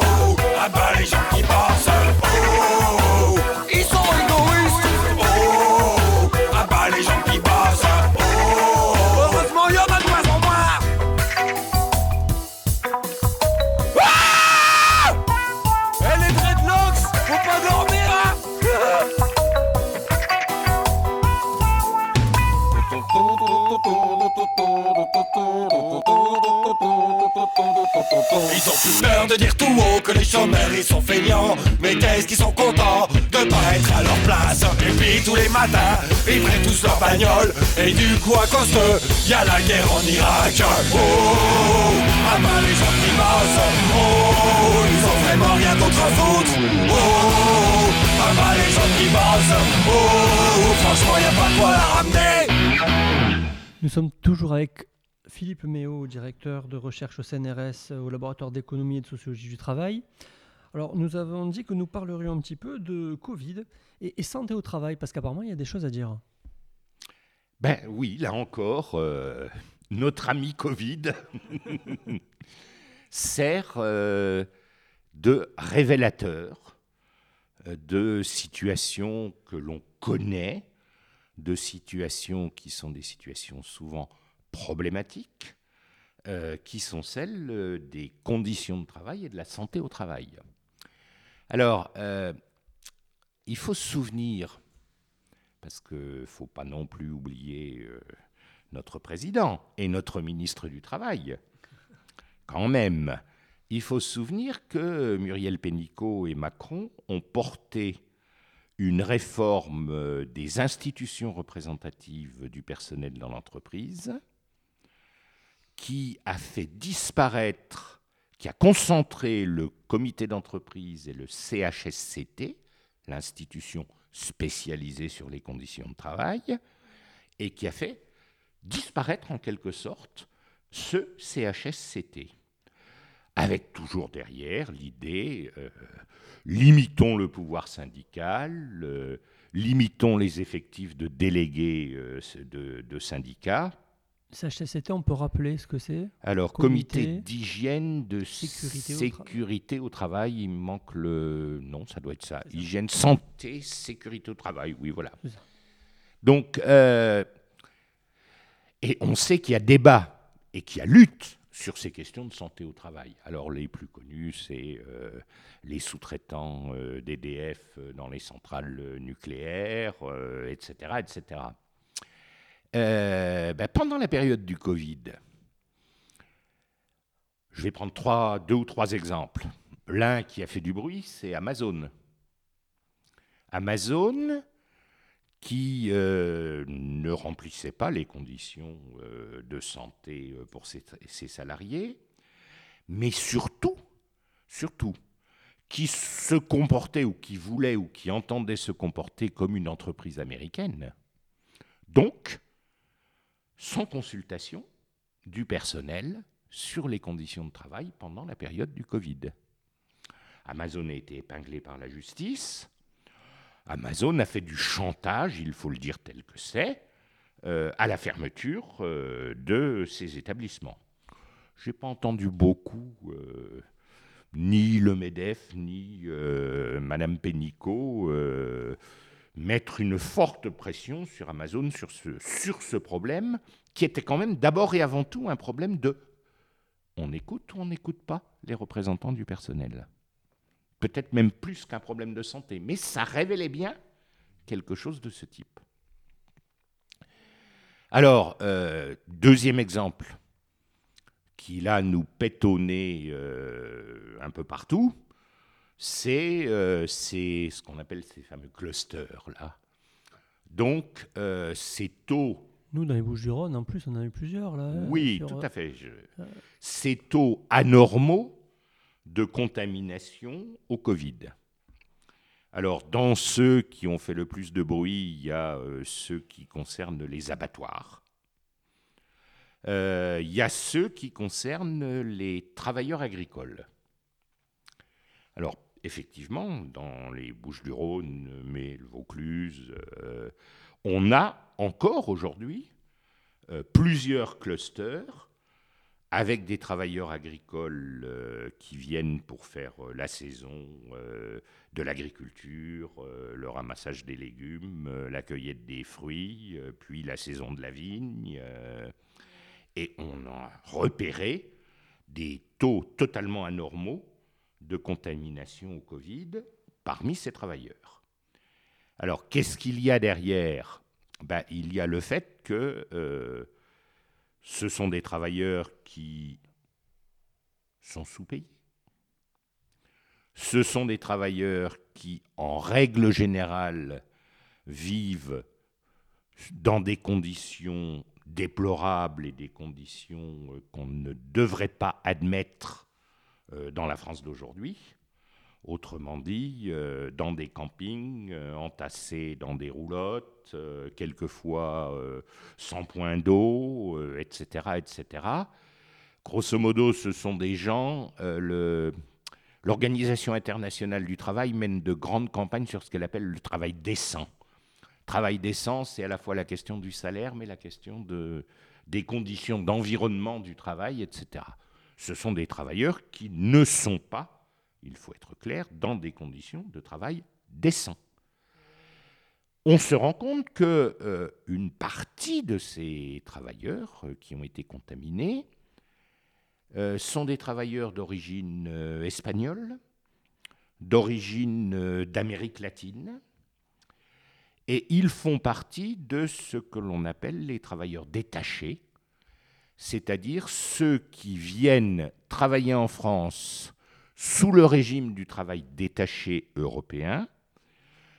chômeurs ils sont feignants. Mais qu'est-ce qu'ils sont contents de pas être à leur place. Et puis tous les matins, ils prennent tous leur bagnole. Et du coup à cause d'eux, y a la guerre en Irak. Oh, ah bah les gens qui bossent Oh, ils ont vraiment rien à foutre. Oh, ah bah les gens qui bossent Oh, franchement y a pas quoi la ramener. Nous sommes toujours avec Philippe Méo, directeur de recherche au CNRS, euh, au laboratoire d'économie et de sociologie du travail. Alors, nous avons dit que nous parlerions un petit peu de Covid et, et santé au travail, parce qu'apparemment, il y a des choses à dire. Ben oui, là encore, euh, notre ami Covid sert euh, de révélateur de situations que l'on connaît, de situations qui sont des situations souvent problématiques, euh, qui sont celles euh, des conditions de travail et de la santé au travail. Alors, euh, il faut se souvenir parce qu'il ne faut pas non plus oublier notre président et notre ministre du Travail. Quand même, il faut se souvenir que Muriel Pénicaud et Macron ont porté une réforme des institutions représentatives du personnel dans l'entreprise qui a fait disparaître, qui a concentré le comité d'entreprise et le CHSCT, l'institution spécialisée sur les conditions de travail, et qui a fait disparaître en quelque sorte ce CHSCT avec toujours derrière l'idée, euh, limitons le pouvoir syndical, euh, limitons les effectifs de délégués euh, de, de, syndicats. CHSCT, on peut rappeler ce que c'est? Alors, comité, d'hygiène, de sécurité, sécurité au, travail, il me manque le... Non, ça doit être ça. Hygiène, santé, sécurité au travail, oui, voilà. Donc, et on sait qu'il y a débat et qu'il y a lutte sur ces questions de santé au travail. Alors les plus connus, c'est euh, les sous-traitants euh, d'EDF euh, dans les centrales nucléaires, etc. etc. Ben, pendant la période du Covid, je vais prendre trois, deux ou trois exemples. L'un qui a fait du bruit, c'est Amazon. Amazon, qui euh, ne remplissait pas les conditions euh, de santé euh, pour ses, salariés, mais surtout, surtout, qui se comportait ou qui voulait ou qui entendait se comporter comme une entreprise américaine. Donc, sans consultation du personnel sur les conditions de travail pendant la période du Covid. Amazon a été épinglé par la justice. Amazon a fait du chantage, il faut le dire tel que c'est, euh, à la fermeture euh, de ces établissements. Je n'ai pas entendu beaucoup, euh, ni le MEDEF, ni Madame Pénicaud, mettre une forte pression sur Amazon sur ce, sur ce problème, qui était quand même d'abord et avant tout un problème de on écoute ou on n'écoute pas les représentants du personnel peut-être même plus qu'un problème de santé, mais ça révélait bien quelque chose de ce type. Alors, euh, deuxième exemple, qui là nous pétonnait euh, un peu partout, c'est euh, ce qu'on appelle ces fameux clusters là. Donc, ces taux. Nous, dans les Bouches-du-Rhône, en plus, on en a eu plusieurs là. Oui, tout à fait. Ces taux anormaux de contamination au Covid. Alors, dans ceux qui ont fait le plus de bruit, il y a euh, ceux qui concernent les abattoirs. Euh, il y a ceux qui concernent les travailleurs agricoles. Alors, effectivement, dans les Bouches-du-Rhône, mais le Vaucluse, euh, on a encore aujourd'hui plusieurs clusters avec des travailleurs agricoles euh, qui viennent pour faire euh, la saison euh, de l'agriculture, le ramassage des légumes, la cueillette des fruits, puis la saison de la vigne. et on a repéré des taux totalement anormaux de contamination au Covid parmi ces travailleurs. Alors, qu'est-ce qu'il y a derrière? Ben, Il y a le fait que ce sont des travailleurs qui sont sous-payés. Ce sont des travailleurs qui, en règle générale, vivent dans des conditions déplorables et des conditions euh, qu'on ne devrait pas admettre euh, dans la France d'aujourd'hui. Autrement dit, euh, dans des campings, euh, entassés dans des roulottes, euh, quelquefois sans point d'eau, etc., etc. Grosso modo, ce sont des gens. L'Organisation internationale du travail mène de grandes campagnes sur ce qu'elle appelle le travail décent. Travail décent, c'est à la fois la question du salaire, mais la question de, des conditions d'environnement du travail, etc. Ce sont des travailleurs qui ne sont pas il faut être clair, dans des conditions de travail décents. On se rend compte qu'une euh, une partie de ces travailleurs euh, qui ont été contaminés euh, sont des travailleurs d'origine espagnole, d'origine d'Amérique latine, et ils font partie de ce que l'on appelle les travailleurs détachés, c'est-à-dire ceux qui viennent travailler en France sous le régime du travail détaché européen,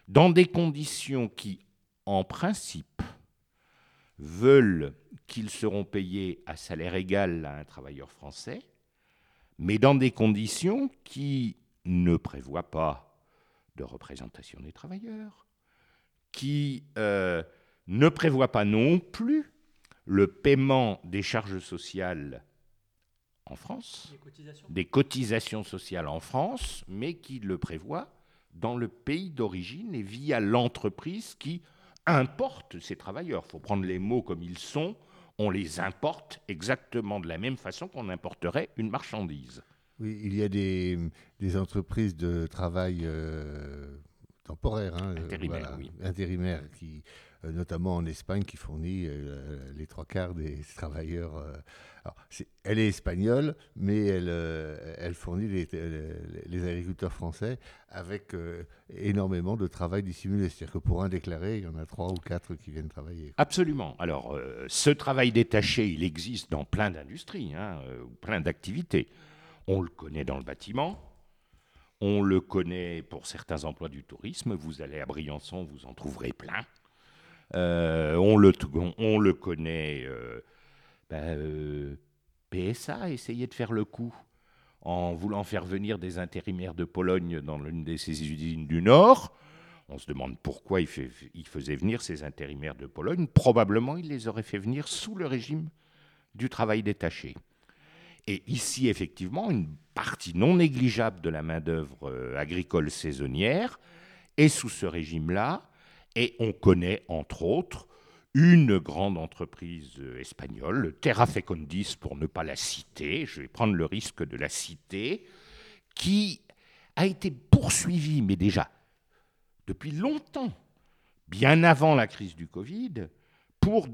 dans des conditions qui, en principe, veulent qu'ils seront payés à salaire égal à un travailleur français, mais dans des conditions qui ne prévoient pas de représentation des travailleurs, qui euh, ne prévoient pas non plus le paiement des charges sociales en France, des cotisations sociales en France, mais qui le prévoient dans le pays d'origine et via l'entreprise qui importe ces travailleurs. Il faut prendre les mots comme ils sont. On les importe exactement de la même façon qu'on importerait une marchandise. Oui, il y a des, des entreprises de travail euh, temporaires, hein, Intérimaires, voilà, oui. intérimaires, qui, euh, notamment en Espagne, qui fournit euh, les trois quarts des travailleurs. euh, elle est espagnole, mais elle, euh, fournit les, agriculteurs français avec euh, énormément de travail dissimulé. C'est-à-dire que pour un déclaré, il y en a trois ou quatre qui viennent travailler. Absolument. Alors, euh, ce travail détaché, il existe dans plein d'industries, hein, euh, plein d'activités. On le connaît dans le bâtiment, on le connaît pour certains emplois du tourisme. Vous allez à Briançon, vous en trouverez plein. Euh, on, le, on, on le connaît. euh, ben, euh, PSA, essayez de faire le coup en voulant faire venir des intérimaires de Pologne dans l'une de ses usines du Nord. On se demande pourquoi il, il faisait venir ces intérimaires de Pologne. Probablement, il les aurait fait venir sous le régime du travail détaché. Et ici, effectivement, une partie non négligeable de la main-d'œuvre agricole saisonnière est sous ce régime-là. Et on connaît, entre autres, une grande entreprise euh, espagnole, Terra Fecundis, pour ne pas la citer, je vais prendre le risque de la citer, qui a été poursuivie, mais déjà depuis longtemps, bien avant la crise du Covid, pour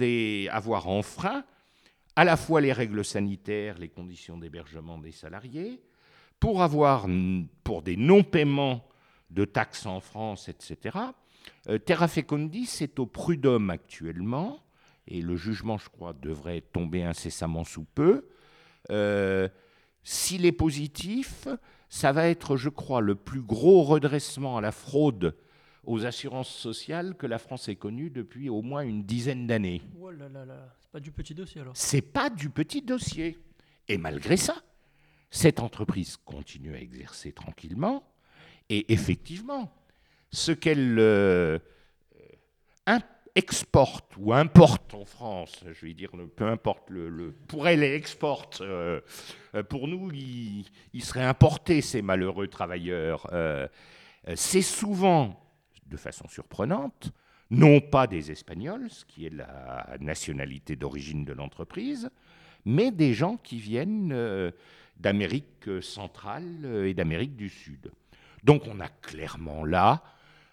avoir enfreint à la fois les règles sanitaires, les conditions d'hébergement des salariés, pour avoir, pour des non-paiements de taxes en France, etc. Euh, Terra Fecundis est au prud'homme actuellement, et le jugement, je crois, devrait tomber incessamment sous peu. Euh, S'il est positif, ça va être, je crois, le plus gros redressement à la fraude aux assurances sociales que la France ait connu depuis au moins une dizaine d'années. Oh là là là, c'est pas du petit dossier alors. C'est pas du petit dossier. Et malgré ça, cette entreprise continue à exercer tranquillement. Et effectivement, ce qu'elle euh, im- exporte ou importe en France, je vais dire, peu importe, le, pour elle, elle exporte. euh, euh, pour nous, il seraient importés, ces malheureux travailleurs. Euh, euh, C'est souvent, de façon surprenante, non pas des Espagnols, ce qui est la nationalité d'origine de l'entreprise, mais des gens qui viennent euh, d'Amérique centrale euh, et d'Amérique du Sud. Donc on a clairement là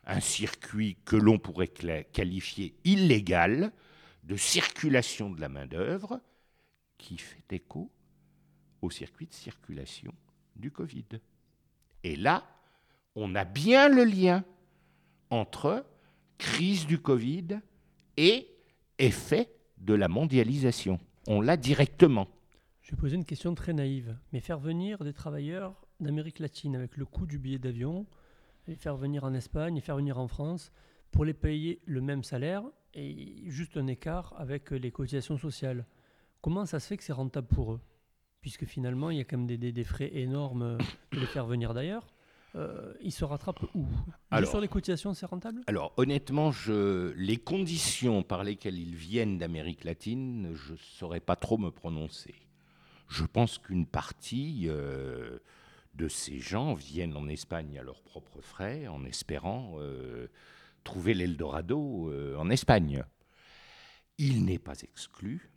un circuit que l'on pourrait qualifier illégal de circulation de la main-d'œuvre qui fait écho au circuit de circulation du Covid. Et là, on a bien le lien entre crise du Covid et effet de la mondialisation. On l'a directement. Je vais poser une question très naïve. Mais faire venir des travailleurs d'Amérique latine avec le coût du billet d'avion, les faire venir en Espagne et faire venir en France pour les payer le même salaire et juste un écart avec les cotisations sociales. Comment ça se fait que c'est rentable pour eux? Puisque finalement, il y a quand même des, des- des frais énormes de les faire venir d'ailleurs. Euh, ils se rattrapent où? Juste sur les cotisations, c'est rentable? Alors honnêtement, je, les conditions par lesquelles ils viennent d'Amérique latine, je ne saurais pas trop me prononcer. Je pense qu'une partie euh, de ces gens viennent en Espagne à leurs propres frais, en espérant euh, trouver l'Eldorado euh, en Espagne. Il n'est pas exclu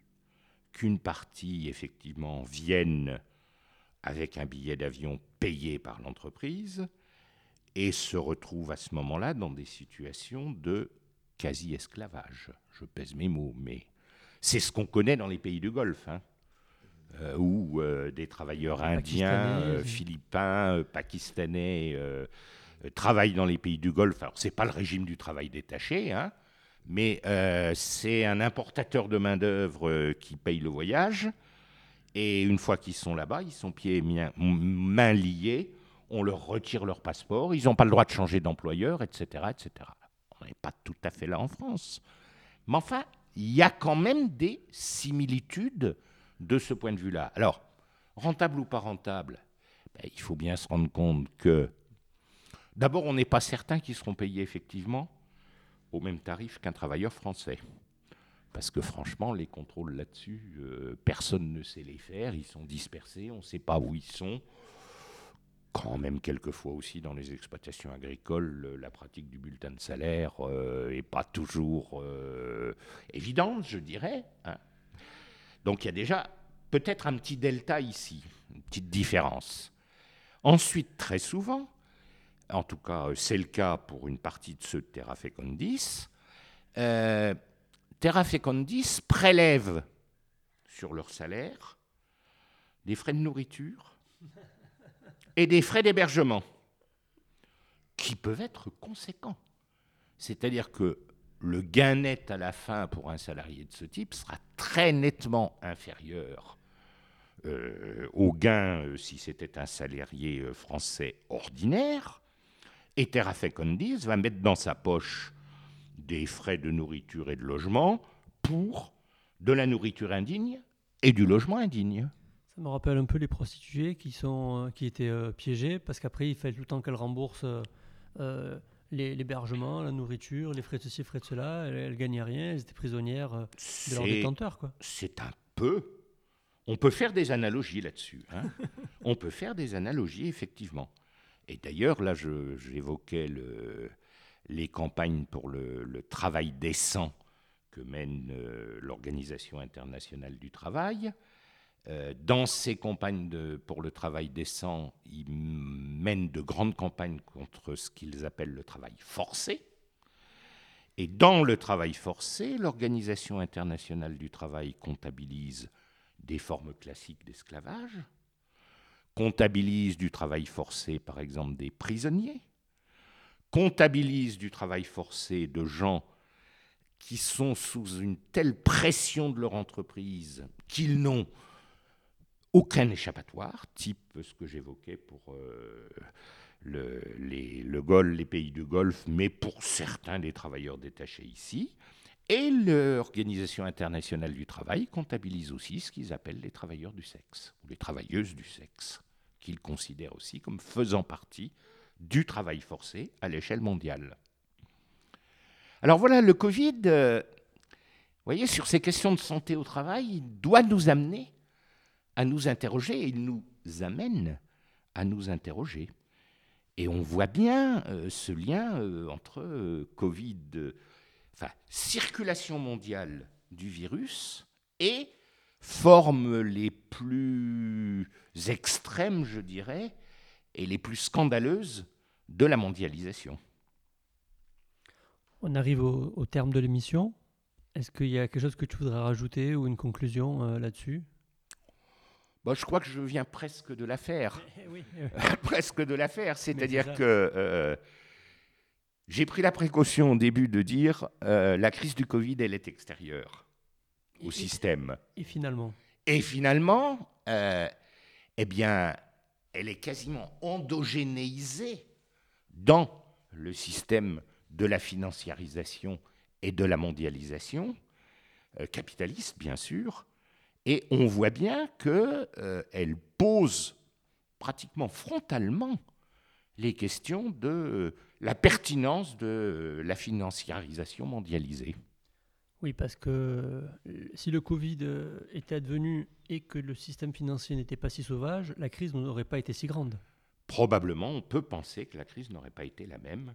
qu'une partie, effectivement, vienne avec un billet d'avion payé par l'entreprise et se retrouve à ce moment-là dans des situations de quasi-esclavage. Je pèse mes mots, mais c'est ce qu'on connaît dans les pays du Golfe, hein, euh, où euh, des travailleurs indiens, Pakistanais, euh, philippins, euh, pakistanais travaillent dans les pays du Golfe. Alors, c'est pas le régime du travail détaché, hein, mais c'est un importateur de main-d'œuvre qui paye le voyage. Et une fois qu'ils sont là-bas, ils sont pieds et mains liés. on leur retire leur passeport, ils n'ont pas le droit de changer d'employeur, etc., etc. On n'est pas tout à fait là en France. Mais enfin, il y a quand même des similitudes de ce point de vue-là. Alors, rentable ou pas rentable, ben, il faut bien se rendre compte que, d'abord, on n'est pas certain qu'ils seront payés effectivement au même tarif qu'un travailleur français. Parce que franchement, les contrôles là-dessus, euh, personne ne sait les faire, ils sont dispersés, on ne sait pas où ils sont. Quand même, quelquefois aussi, dans les exploitations agricoles, la pratique du bulletin de salaire n'est euh, pas toujours euh, évidente, je dirais. Hein. Donc il y a déjà peut-être un petit delta ici, une petite différence. Ensuite, très souvent, en tout cas c'est le cas pour une partie de ceux de Terra Fecundis, euh, Terra Fecundis prélève sur leur salaire des frais de nourriture et des frais d'hébergement qui peuvent être conséquents. C'est-à-dire que le gain net à la fin pour un salarié de ce type sera très nettement inférieur euh, au gain euh, si c'était un salarié euh, français ordinaire. Et Terra Fecundis va mettre dans sa poche des frais de nourriture et de logement pour de la nourriture indigne et du logement indigne. Ça me rappelle un peu les prostituées qui, sont, qui étaient piégées parce qu'après il fallait tout le temps qu'elles remboursent l'hébergement, la nourriture, les frais de ceci, frais de cela. Elles, ne gagnaient rien, elles étaient prisonnières de leurs détenteurs. C'est un peu. On peut faire des analogies là-dessus. Hein. On peut faire des analogies, effectivement. Et d'ailleurs, là, j'évoquais les campagnes pour le, travail décent que mène euh, l'Organisation internationale du travail. Euh, dans ces campagnes pour le travail décent, ils mènent de grandes campagnes contre ce qu'ils appellent le travail forcé. Et dans le travail forcé, l'Organisation internationale du travail comptabilise des formes classiques d'esclavage, comptabilise du travail forcé, par exemple, des prisonniers, comptabilise du travail forcé de gens qui sont sous une telle pression de leur entreprise qu'ils n'ont aucun échappatoire, type ce que j'évoquais pour euh, le, les, les pays du Golfe, mais pour certains des travailleurs détachés ici. Et l'Organisation internationale du travail comptabilise aussi ce qu'ils appellent les travailleurs du sexe, ou les travailleuses du sexe, qu'ils considèrent aussi comme faisant partie du travail forcé à l'échelle mondiale. Alors voilà, le Covid, euh, vous voyez, sur ces questions de santé au travail, doit nous amener à nous interroger, il nous amène à nous interroger. Et on voit bien euh, ce lien euh, entre euh, Covid, enfin, circulation mondiale du virus et formes les plus extrêmes, je dirais, et les plus scandaleuses de la mondialisation. On arrive au, terme de l'émission. Est-ce qu'il y a quelque chose que tu voudrais rajouter ou une conclusion là-dessus? Bah, je crois que je viens presque de l'affaire. presque de l'affaire. C'est-à-dire que euh, j'ai pris la précaution au début de dire euh, la crise du Covid, elle est extérieure au système. Et finalement? Et finalement, euh, eh bien, elle est quasiment endogénéisée dans le système de la financiarisation et de la mondialisation, capitaliste bien sûr, et on voit bien qu'elle euh, pose pratiquement frontalement les questions de euh, la pertinence de euh, la financiarisation mondialisée. Oui, parce que si le Covid était advenu et que le système financier n'était pas si sauvage, la crise n'aurait pas été si grande. Probablement, on peut penser que la crise n'aurait pas été la même,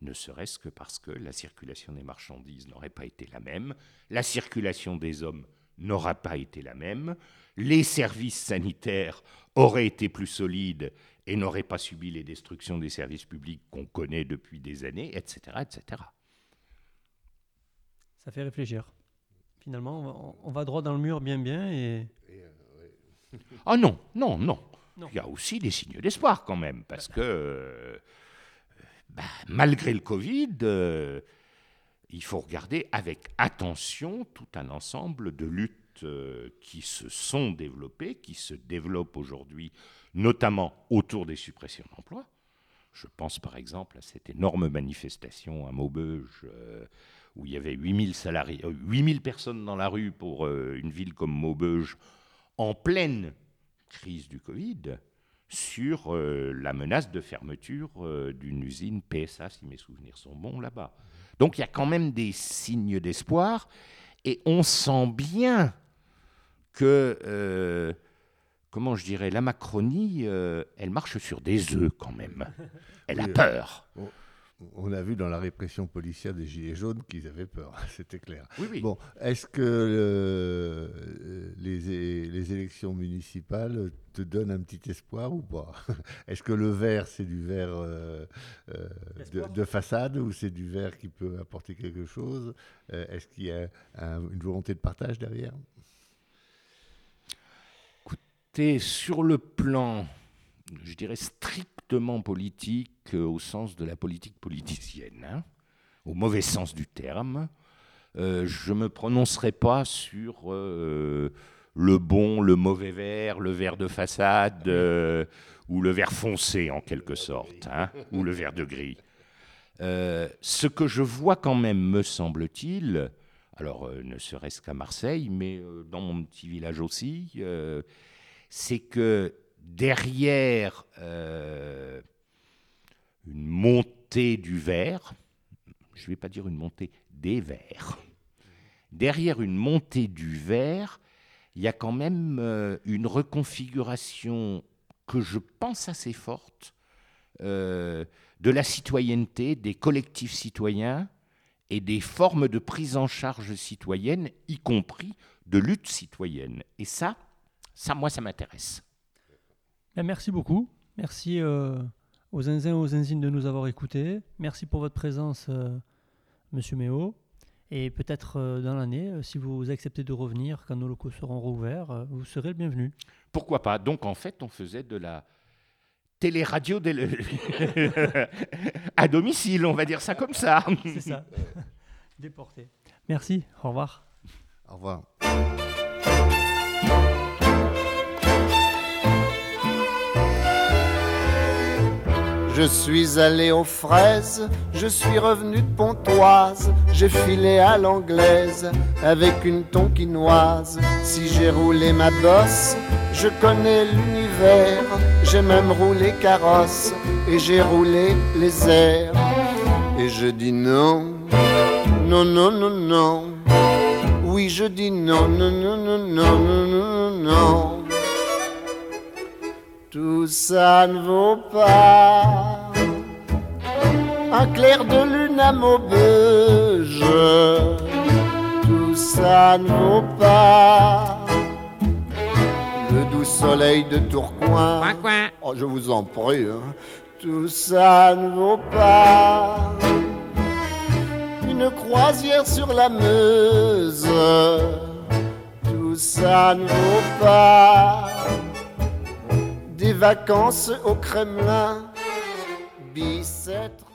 ne serait-ce que parce que la circulation des marchandises n'aurait pas été la même, la circulation des hommes n'aura pas été la même, les services sanitaires auraient été plus solides et n'auraient pas subi les destructions des services publics qu'on connaît depuis des années, etc., etc. Ça fait réfléchir. Finalement, on va droit dans le mur bien bien et... Ah non, non, non, Il y a aussi des signes d'espoir quand même, parce que euh, bah, malgré le Covid, euh, il faut regarder avec attention tout un ensemble de luttes euh, qui se sont développées, qui se développent aujourd'hui notamment autour des suppressions d'emplois. Je pense par exemple à cette énorme manifestation à Maubeuge euh, où il y avait 8000 salariés, 8000 personnes dans la rue pour une ville comme Maubeuge en pleine crise du Covid sur la menace de fermeture d'une usine PSA, si mes souvenirs sont bons, là-bas. Donc il y a quand même des signes d'espoir et on sent bien que, euh, comment je dirais, la Macronie, euh, elle marche sur des œufs quand même. Elle a peur. On a vu dans la répression policière des Gilets jaunes qu'ils avaient peur, c'était clair. Oui, oui. Bon, est-ce que euh, les, les, élections municipales te donnent un petit espoir ou pas? Est-ce que le vert, c'est du vert de, façade ou c'est du vert qui peut apporter quelque chose? Est-ce qu'il y a une volonté de partage derrière? Sur le plan, je dirais, strictement politique, euh, au sens de la politique politicienne, hein, au mauvais sens du terme, euh, je ne me prononcerai pas sur euh, le bon, le mauvais vert, le vert de façade, ou le vert foncé en quelque sorte, hein, ou le vert de gris. ce que je vois quand même, me semble-t-il, alors ne serait-ce qu'à Marseille, mais dans mon petit village aussi, c'est que derrière euh, une montée du verre, je ne vais pas dire une montée des verres, derrière une montée du verre, il y a quand même euh, une reconfiguration que je pense assez forte euh, de la citoyenneté, des collectifs citoyens et des formes de prise en charge citoyenne, y compris de lutte citoyenne. Et ça, ça, moi, ça m'intéresse. Ben, merci beaucoup. Merci euh, aux zinzins et aux zinzines de nous avoir écoutés. Merci pour votre présence, euh, Monsieur Méo. Et peut-être euh, dans l'année, si vous acceptez de revenir quand nos locaux seront rouverts, vous serez le bienvenu. Pourquoi pas? Donc en fait, on faisait de la télé-radio à domicile, on va dire ça comme ça. C'est ça. Déporté. Merci. Au revoir. Au revoir. Je suis allé aux fraises, je suis revenu de Pontoise, j'ai filé à l'anglaise avec une tonkinoise. Si j'ai roulé ma bosse, je connais l'univers, j'ai même roulé carrosse et j'ai roulé les airs. Et je dis non, non, non, non, non. Oui, je dis non, non, non, non, non, non, non, non. Tout ça ne vaut pas un clair de lune à Maubeuge. Tout ça ne vaut pas le doux soleil de Tourcoing. Oh, je vous en prie, hein. tout ça ne vaut pas une croisière sur la Meuse. Tout ça ne vaut pas des vacances au Kremlin, Bicêtre.